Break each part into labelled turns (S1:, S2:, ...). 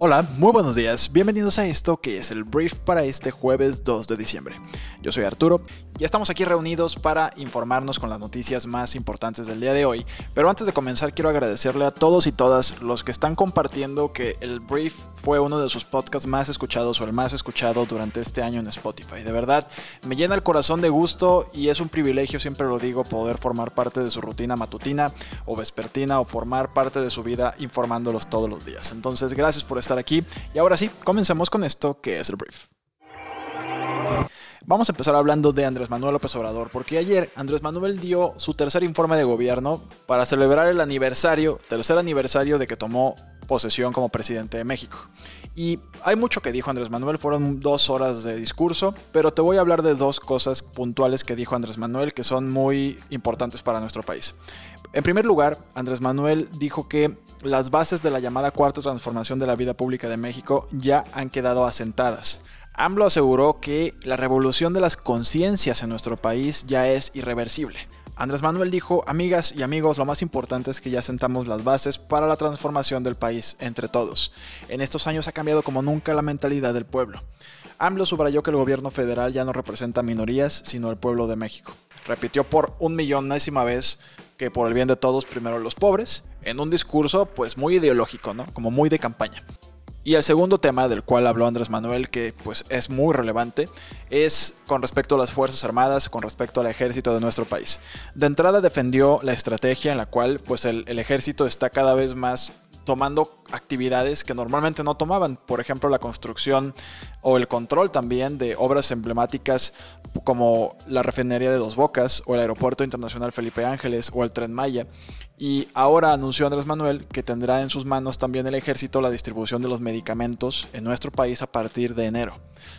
S1: Hola, muy buenos días, bienvenidos a esto que es el brief para este jueves 2 de diciembre. Yo soy Arturo y estamos aquí reunidos para informarnos con las noticias más importantes del día de hoy, pero antes de comenzar quiero agradecerle a todos y todas los que están compartiendo que el brief fue uno de sus podcasts más escuchados o el más escuchado durante este año en Spotify. De verdad, me llena el corazón de gusto y es un privilegio, siempre lo digo, poder formar parte de su rutina matutina o vespertina o formar parte de su vida informándolos todos los días. Entonces, gracias por estar estar aquí. Y ahora sí, comencemos con esto que es el brief. Vamos a empezar hablando de Andrés Manuel López Obrador, porque ayer Andrés Manuel dio su tercer informe de gobierno para celebrar el aniversario, tercer aniversario de que tomó posesión como presidente de México. Y hay mucho que dijo Andrés Manuel, fueron dos horas de discurso, pero te voy a hablar de dos cosas puntuales que dijo Andrés Manuel que son muy importantes para nuestro país. En primer lugar, Andrés Manuel dijo que las bases de la llamada cuarta transformación de la vida pública de México ya han quedado asentadas. AMLO aseguró que la revolución de las conciencias en nuestro país ya es irreversible. Andrés Manuel dijo, amigas y amigos, lo más importante es que ya sentamos las bases para la transformación del país entre todos. En estos años ha cambiado como nunca la mentalidad del pueblo. AMLO subrayó que el gobierno federal ya no representa minorías, sino al pueblo de México. Repitió por un millonésima vez que por el bien de todos primero los pobres, en un discurso pues muy ideológico, ¿no? Como muy de campaña. Y el segundo tema del cual habló Andrés Manuel, que pues es muy relevante, es con respecto a las Fuerzas Armadas, con respecto al ejército de nuestro país. De entrada defendió la estrategia en la cual pues el, el ejército está cada vez más tomando actividades que normalmente no tomaban, por ejemplo la construcción o el control también de obras emblemáticas como la refinería de Dos Bocas o el aeropuerto internacional Felipe Ángeles o el tren Maya. Y ahora anunció Andrés Manuel que tendrá en sus manos también el ejército la distribución de los medicamentos en nuestro país a partir de enero.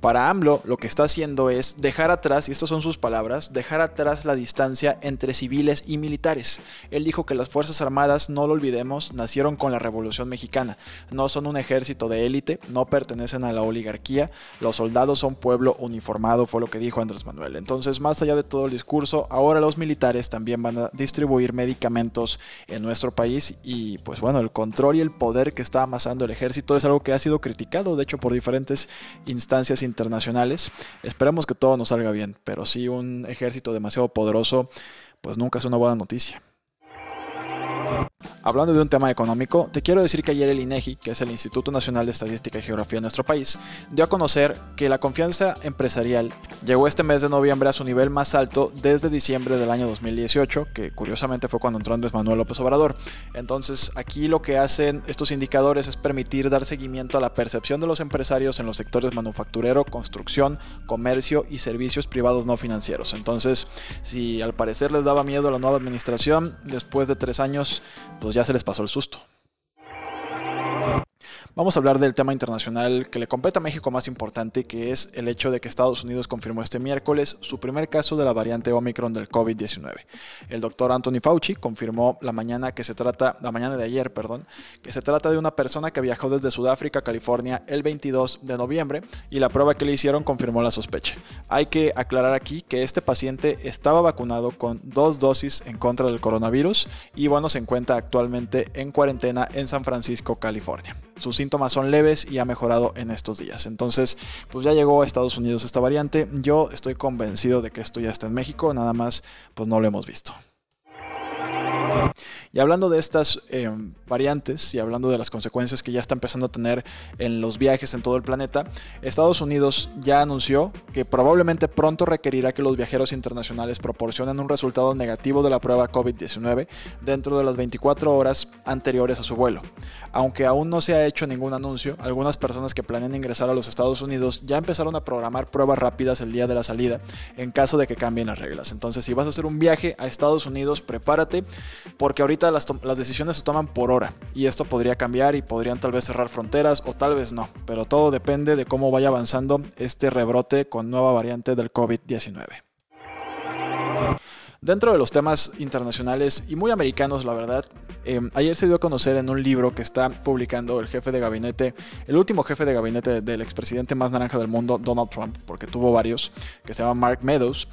S1: Para AMLO lo que está haciendo es dejar atrás, y estas son sus palabras, dejar atrás la distancia entre civiles y militares. Él dijo que las Fuerzas Armadas, no lo olvidemos, nacieron con la Revolución Mexicana. No son un ejército de élite, no pertenecen a la oligarquía, los soldados son pueblo uniformado, fue lo que dijo Andrés Manuel. Entonces, más allá de todo el discurso, ahora los militares también van a distribuir medicamentos en nuestro país y pues bueno, el control y el poder que está amasando el ejército es algo que ha sido criticado, de hecho, por diferentes instancias internacionales. Esperemos que todo nos salga bien, pero si un ejército demasiado poderoso, pues nunca es una buena noticia. Hablando de un tema económico, te quiero decir que ayer el INEGI, que es el Instituto Nacional de Estadística y Geografía de nuestro país, dio a conocer que la confianza empresarial llegó este mes de noviembre a su nivel más alto desde diciembre del año 2018, que curiosamente fue cuando entró Andrés Manuel López Obrador. Entonces, aquí lo que hacen estos indicadores es permitir dar seguimiento a la percepción de los empresarios en los sectores manufacturero, construcción, comercio y servicios privados no financieros. Entonces, si al parecer les daba miedo la nueva administración, después de tres años, pues ya se les pasó el susto. Vamos a hablar del tema internacional que le compete a México más importante, que es el hecho de que Estados Unidos confirmó este miércoles su primer caso de la variante Omicron del COVID-19. El doctor Anthony Fauci confirmó la mañana que se trata, la mañana de ayer, perdón, que se trata de una persona que viajó desde Sudáfrica a California el 22 de noviembre y la prueba que le hicieron confirmó la sospecha. Hay que aclarar aquí que este paciente estaba vacunado con dos dosis en contra del coronavirus y bueno, se encuentra actualmente en cuarentena en San Francisco, California sus síntomas son leves y ha mejorado en estos días. Entonces, pues ya llegó a Estados Unidos esta variante. Yo estoy convencido de que esto ya está en México, nada más pues no lo hemos visto. Y hablando de estas eh, variantes y hablando de las consecuencias que ya está empezando a tener en los viajes en todo el planeta, Estados Unidos ya anunció que probablemente pronto requerirá que los viajeros internacionales proporcionen un resultado negativo de la prueba COVID-19 dentro de las 24 horas anteriores a su vuelo. Aunque aún no se ha hecho ningún anuncio, algunas personas que planean ingresar a los Estados Unidos ya empezaron a programar pruebas rápidas el día de la salida en caso de que cambien las reglas. Entonces, si vas a hacer un viaje a Estados Unidos, prepárate porque ahorita las, decisiones se toman por hora y esto podría cambiar y podrían tal vez cerrar fronteras o tal vez no, pero todo depende de cómo vaya avanzando este rebrote con nueva variante del COVID-19. Dentro de los temas internacionales y muy americanos, la verdad, em, ayer se dio a conocer en un libro que está publicando el jefe de gabinete, el último jefe de gabinete del expresidente más naranja del mundo, Donald Trump, porque tuvo varios, que se llama Mark Meadows.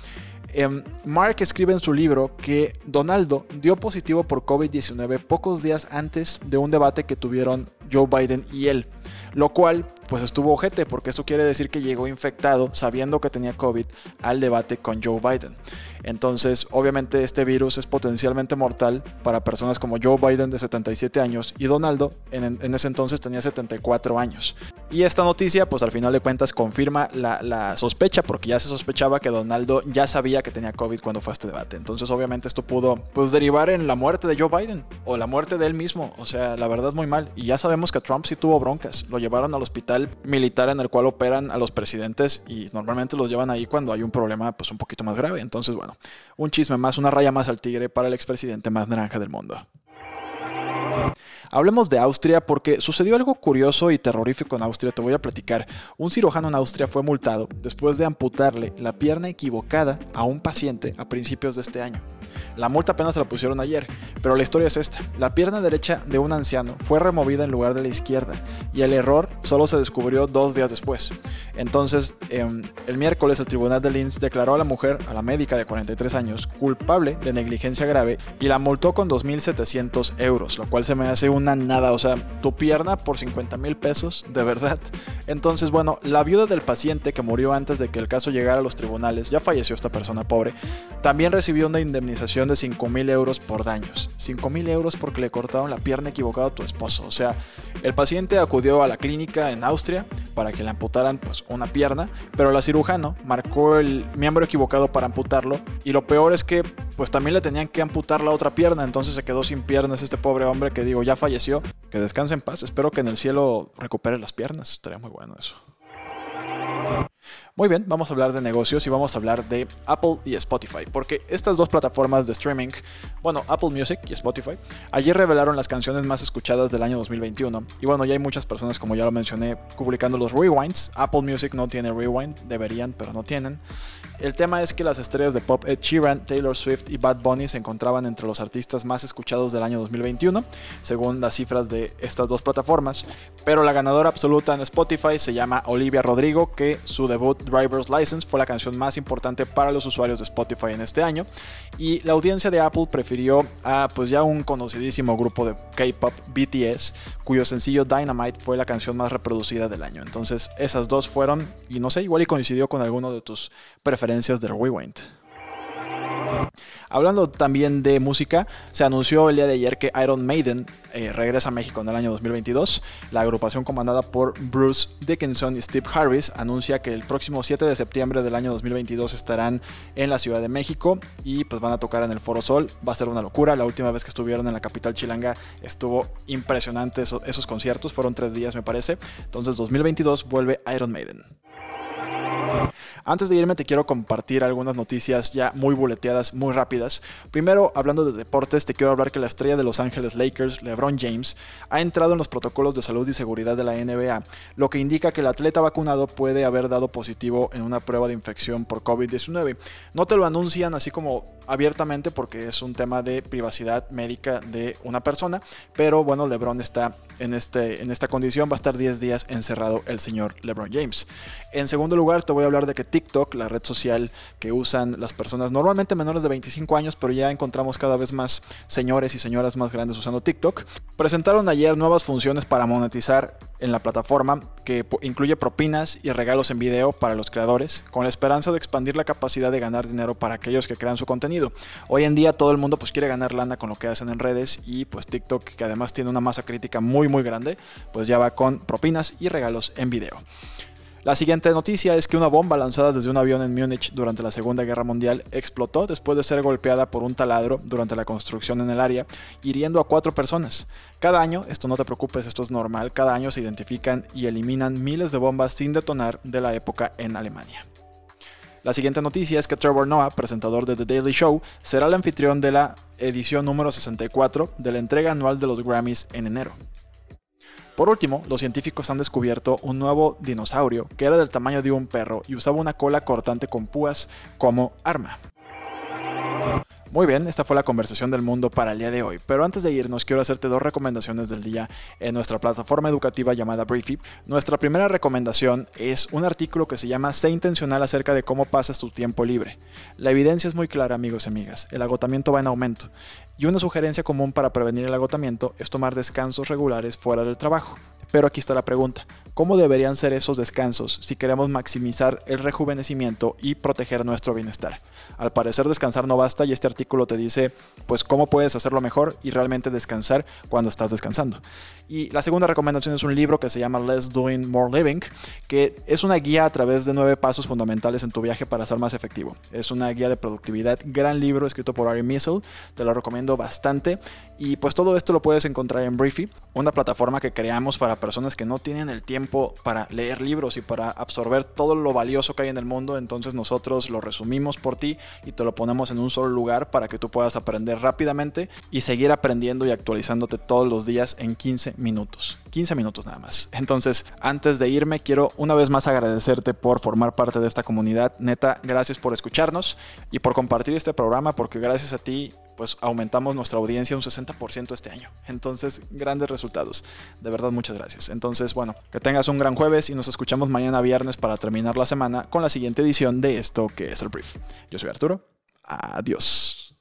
S1: Em, Mark escribe en su libro que Donaldo dio positivo por COVID-19 pocos días antes de un debate que tuvieron Joe Biden y él, lo cual pues estuvo ojete porque esto quiere decir que llegó infectado sabiendo que tenía COVID al debate con Joe Biden. Entonces, obviamente este virus es potencialmente mortal para personas como Joe Biden de 77 años y Donaldo en, ese entonces tenía 74 años. Y esta noticia, pues al final de cuentas, confirma la, sospecha, porque ya se sospechaba que Donaldo ya sabía que tenía COVID cuando fue a este debate. Entonces, obviamente, esto pudo pues, derivar en la muerte de Joe Biden o la muerte de él mismo. O sea, la verdad, muy mal. Y ya sabemos que Trump sí tuvo broncas. Lo llevaron al hospital militar en el cual operan a los presidentes y normalmente los llevan ahí cuando hay un problema pues un poquito más grave. Entonces, bueno, un chisme más, una raya más al tigre para el expresidente más naranja del mundo. Hablemos de Austria porque sucedió algo curioso y terrorífico en Austria, te voy a platicar. Un cirujano en Austria fue multado después de amputarle la pierna equivocada a un paciente a principios de este año. La multa apenas se la pusieron ayer, pero la historia es esta. La pierna derecha de un anciano fue removida en lugar de la izquierda y el error solo se descubrió dos días después. Entonces, em, el miércoles el tribunal de Linz declaró a la mujer, a la médica de 43 años, culpable de negligencia grave y la multó con 2.700 euros, lo cual se me hace una nada. O sea, tu pierna por 50 mil pesos, de verdad. Entonces, bueno, la viuda del paciente que murió antes de que el caso llegara a los tribunales, ya falleció esta persona pobre, también recibió una indemnización de 5 mil euros por daños. 5 mil euros porque le cortaron la pierna equivocada a tu esposo. O sea, el paciente acudió a la clínica en Austria para que le amputaran pues una pierna, pero la cirujano marcó el miembro equivocado para amputarlo y lo peor es que pues también le tenían que amputar la otra pierna, entonces se quedó sin piernas este pobre hombre que digo ya falleció. Que descanse en paz, espero que en el cielo recupere las piernas, estaría muy bueno eso. Muy bien, vamos a hablar de negocios y vamos a hablar de Apple y Spotify, porque estas dos plataformas de streaming, bueno, Apple Music y Spotify, ayer revelaron las canciones más escuchadas del año 2021. Y bueno, ya hay muchas personas, como ya lo mencioné, publicando los rewinds. Apple Music no tiene rewind, deberían, pero no tienen. El tema es que las estrellas de pop Ed Sheeran, Taylor Swift y Bad Bunny se encontraban entre los artistas más escuchados del año 2021, según las cifras de estas dos plataformas. Pero la ganadora absoluta en Spotify se llama Olivia Rodrigo, que su debut Driver's License fue la canción más importante para los usuarios de Spotify en este año. Y la audiencia de Apple prefirió a pues ya un conocidísimo grupo de K-pop BTS, cuyo sencillo Dynamite fue la canción más reproducida del año. Entonces esas dos fueron, y no sé, igual y coincidió con alguno de tus preferencias del Rewind. Hablando también de música, se anunció el día de ayer que Iron Maiden eh, regresa a México en el año 2022. La agrupación comandada por Bruce Dickinson y Steve Harris anuncia que el próximo 7 de septiembre del año 2022 estarán en la Ciudad de México y pues van a tocar en el Foro Sol. Va a ser una locura. La última vez que estuvieron en la capital chilanga estuvo impresionante esos conciertos. Fueron tres días me parece. Entonces 2022 vuelve Iron Maiden. Antes de irme te quiero compartir algunas noticias ya muy boleteadas, muy rápidas. Primero, hablando de deportes, te quiero hablar que la estrella de Los Ángeles Lakers, LeBron James, ha entrado en los protocolos de salud y seguridad de la NBA, lo que indica que el atleta vacunado puede haber dado positivo en una prueba de infección por COVID-19. No te lo anuncian así como abiertamente porque es un tema de privacidad médica de una persona, pero bueno, LeBron está en, este, en esta condición, va a estar 10 días encerrado el señor LeBron James. En segundo lugar, te voy a hablar de que TikTok, la red social que usan las personas normalmente menores de 25 años, pero ya encontramos cada vez más señores y señoras más grandes usando TikTok, presentaron ayer nuevas funciones para monetizar en la plataforma que incluye propinas y regalos en video para los creadores, con la esperanza de expandir la capacidad de ganar dinero para aquellos que crean su contenido. Hoy en día todo el mundo pues quiere ganar lana con lo que hacen en redes y pues TikTok, que además tiene una masa crítica muy muy grande, pues ya va con propinas y regalos en video. La siguiente noticia es que una bomba lanzada desde un avión en Múnich durante la Segunda Guerra Mundial explotó después de ser golpeada por un taladro durante la construcción en el área, hiriendo a cuatro personas. Cada año, esto no te preocupes, esto es normal, cada año se identifican y eliminan miles de bombas sin detonar de la época en Alemania. La siguiente noticia es que Trevor Noah, presentador de The Daily Show, será el anfitrión de la edición número 64 de la entrega anual de los Grammys en enero. Por último, los científicos han descubierto un nuevo dinosaurio que era del tamaño de un perro y usaba una cola cortante con púas como arma. Muy bien, esta fue la conversación del mundo para el día de hoy. Pero antes de irnos, quiero hacerte dos recomendaciones del día en nuestra plataforma educativa llamada Briefy. Nuestra primera recomendación es un artículo que se llama Sé intencional acerca de cómo pasas tu tiempo libre. La evidencia es muy clara, amigos y amigas. El agotamiento va en aumento. Y una sugerencia común para prevenir el agotamiento es tomar descansos regulares fuera del trabajo. Pero aquí está la pregunta. ¿Cómo deberían ser esos descansos si queremos maximizar el rejuvenecimiento y proteger nuestro bienestar? Al parecer descansar no basta y este artículo te dice pues cómo puedes hacerlo mejor y realmente descansar cuando estás descansando. Y la segunda recomendación es un libro que se llama Less Doing More Living, que es una guía a través de nueve pasos fundamentales en tu viaje para ser más efectivo. Es una guía de productividad, gran libro escrito por Ari Missel, te lo recomiendo bastante. Y pues todo esto lo puedes encontrar en Briefy, una plataforma que creamos para personas que no tienen el tiempo para leer libros y para absorber todo lo valioso que hay en el mundo. Entonces nosotros lo resumimos por ti y te lo ponemos en un solo lugar para que tú puedas aprender rápidamente y seguir aprendiendo y actualizándote todos los días en 15 minutos. 15 minutos nada más. Entonces, antes de irme, quiero una vez más agradecerte por formar parte de esta comunidad. Neta, gracias por escucharnos y por compartir este programa porque gracias a ti pues aumentamos nuestra audiencia un 60% este año. Entonces, grandes resultados. De verdad, muchas gracias. Entonces, bueno, que tengas un gran jueves y nos escuchamos mañana viernes para terminar la semana con la siguiente edición de esto que es el brief. Yo soy Arturo. Adiós.